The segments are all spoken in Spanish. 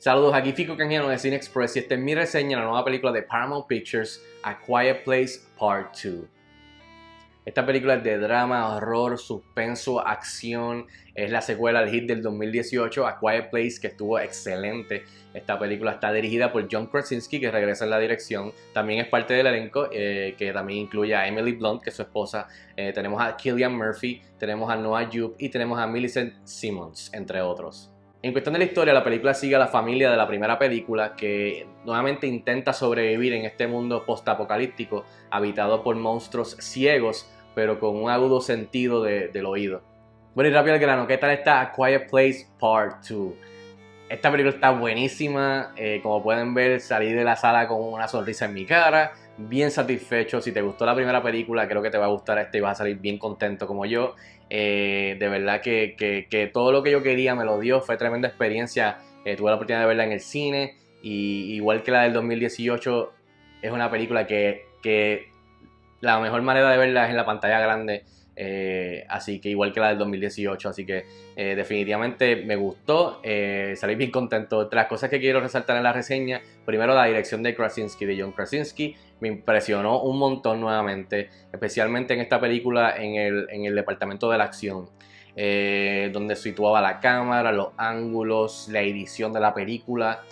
Saludos, aquí Fico Canjiano de Cine Express y esta es mi reseña de la nueva película de Paramount Pictures, A Quiet Place Part 2. Esta película es de drama, horror, suspenso, acción. Es la secuela del hit del 2018, A Quiet Place, que estuvo excelente. Esta película está dirigida por John Krasinski, que regresa en la dirección. También es parte del elenco, eh, que también incluye a Emily Blunt, que es su esposa. Eh, tenemos a Killian Murphy, tenemos a Noah Jupe y tenemos a Millicent Simmons, entre otros. En cuestión de la historia, la película sigue a la familia de la primera película que nuevamente intenta sobrevivir en este mundo postapocalíptico habitado por monstruos ciegos, pero con un agudo sentido del oído. Bueno, y rápido al grano, ¿qué tal está A Quiet Place Part 2? Esta película está buenísima, eh, como pueden ver salí de la sala con una sonrisa en mi cara, bien satisfecho. Si te gustó la primera película, creo que te va a gustar esta y vas a salir bien contento como yo. Eh, de verdad que, todo lo que yo quería me lo dio, fue tremenda experiencia. Eh, tuve la oportunidad de verla en el cine y igual que la del 2018 es una película que, que la mejor manera de verla es en la pantalla grande. Eh, así que igual que la del 2018, así que eh, definitivamente me gustó, eh, salí bien contento. Entre las cosas que quiero resaltar en la reseña, primero la dirección de Krasinski, de John Krasinski, me impresionó un montón nuevamente, especialmente en esta película en el, en el departamento de la acción. Donde situaba la cámara, los ángulos, la edición de la película.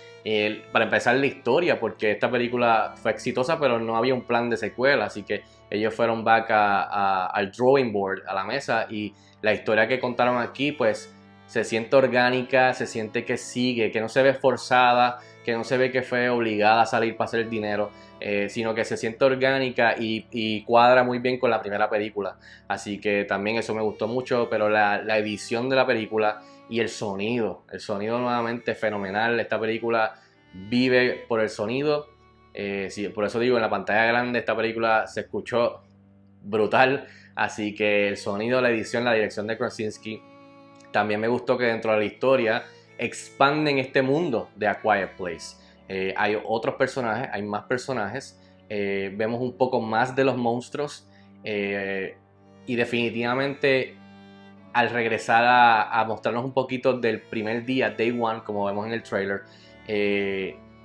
para empezar la historia, porque esta película fue exitosa, pero no había un plan de secuela, así que ellos fueron back al drawing board, a la mesa, y la historia que contaron aquí, pues se siente orgánica, se siente que sigue, que no se ve forzada, que no se ve que fue obligada a salir para hacer el dinero, eh, sino que se siente orgánica y, cuadra muy bien con la primera película. Así que también eso me gustó mucho, pero la, edición de la película y el sonido, el sonido nuevamente fenomenal. Esta película vive por el sonido eh, por eso digo, en la pantalla grande esta película se escuchó brutal. Así que el sonido, la edición, la dirección de Krasinski. También me gustó que dentro de la historia expanden este mundo de A Quiet Place. Eh, hay otros personajes, hay más personajes. Eh, vemos un poco más de los monstruos. y definitivamente al regresar a, a, mostrarnos un poquito del primer día, Day One, como vemos en el trailer,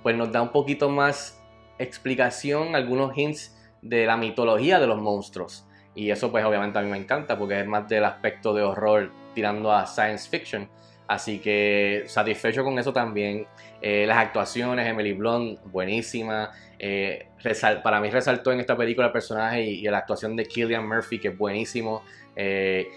pues nos da un poquito más explicación, algunos hints de la mitología de los monstruos. Y eso pues obviamente a mí me encanta porque es más del aspecto de horror tirando a science fiction. Así que satisfecho con eso también. Eh, las actuaciones, Emily Blunt, buenísima. Eh, para mí resaltó en esta película el personaje y, la actuación de Killian Murphy, que es buenísimo. Eh,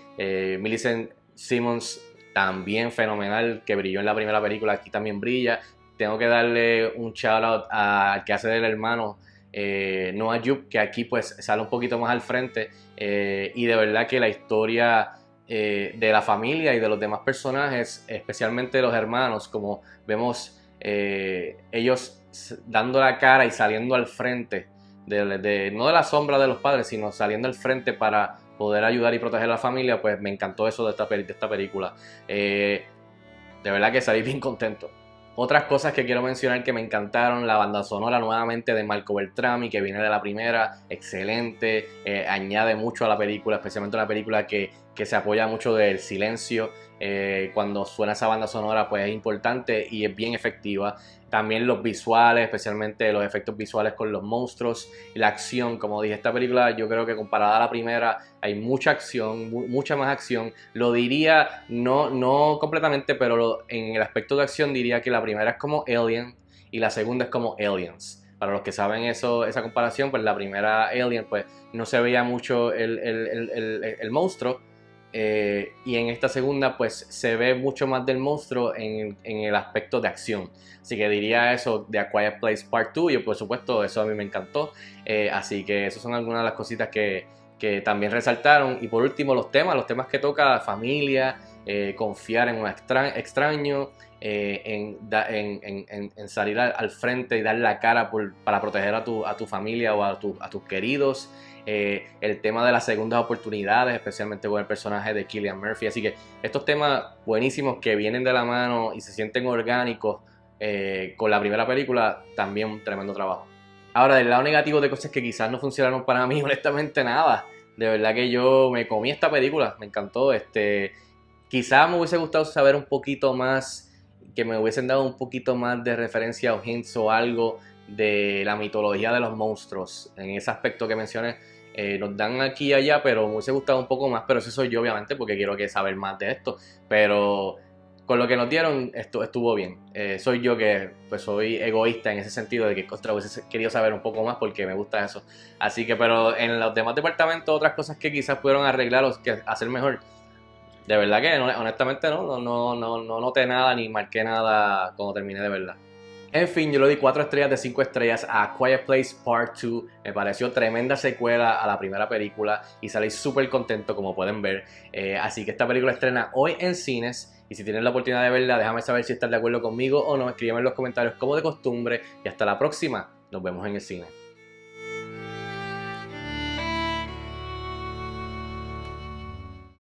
Millicent Simmons, también fenomenal, que brilló en la primera película, aquí también brilla tengo que darle un shout out al que hace del hermano Noah Jupe, que aquí pues sale un poquito más al frente y de verdad que la historia eh, de la familia y de los demás personajes, especialmente los hermanos, como vemos eh, ellos dando la cara y saliendo al frente, de, no de la sombra de los padres, sino saliendo al frente para poder ayudar y proteger a la familia, pues me encantó eso de esta, de esta película. de verdad que salí bien contento. Otras cosas que quiero mencionar que me encantaron, la banda sonora nuevamente de Marco Beltrami, que viene de la primera, excelente, eh, añade mucho a la película, especialmente una película que, que se apoya mucho del silencio. Eh, cuando suena esa banda sonora, pues es importante y es bien efectiva. También los visuales, especialmente los efectos visuales con los monstruos y la acción. Como dije, esta película yo creo que comparada a la primera hay mucha acción, mucha más acción. Lo diría, no, no completamente, pero en el aspecto de acción diría que la primera es como Alien y la segunda es como Aliens. Para los que saben eso, esa comparación, pues la primera Alien pues no se veía mucho el, el monstruo eh, y en esta segunda, pues se ve mucho más del monstruo en, el aspecto de acción. Así que diría eso de A Quiet Place Part 2. Y por supuesto, eso a mí me encantó. Eh, así que esas son algunas de las cositas que, también resaltaron. Y por último, los temas, los temas que toca familia, eh, confiar en un extraño, en, salir al, frente y dar la cara para proteger a tu, a tu familia o a, a tus queridos. Eh, el tema de las segundas oportunidades, especialmente con el personaje de Killian Murphy. Así que estos temas buenísimos que vienen de la mano y se sienten orgánicos eh, con la primera película, también un tremendo trabajo. Ahora, del lado negativo de cosas que quizás no funcionaron para mí, honestamente nada. De verdad que yo me comí esta película, me encantó. Este, quizás me hubiese gustado saber un poquito más que me hubiesen dado un poquito más de referencia o hints o algo de la mitología de los monstruos. En ese aspecto que mencioné, eh, nos dan aquí y allá, pero me hubiese gustado un poco más, pero eso soy yo obviamente porque quiero saber más de esto. Pero con lo que nos dieron estuvo bien. Eh, soy yo que pues soy egoísta en ese sentido de que contra hubiese querido saber un poco más porque me gusta eso. Así que, pero en los demás departamentos otras cosas que quizás pudieron arreglar o que hacer mejor. De verdad que honestamente no, no, no, no, no noté nada ni marqué nada cuando terminé de verdad. En fin, yo le di 4 estrellas de 5 estrellas a Quiet Place Part 2. Me pareció tremenda secuela a la primera película y salí súper contento como pueden ver. Eh, así que esta película estrena hoy en cines. Y si tienes la oportunidad de verla, déjame saber si estás de acuerdo conmigo o no. Escríbeme en los comentarios como de costumbre. Y hasta la próxima. Nos vemos en el cine.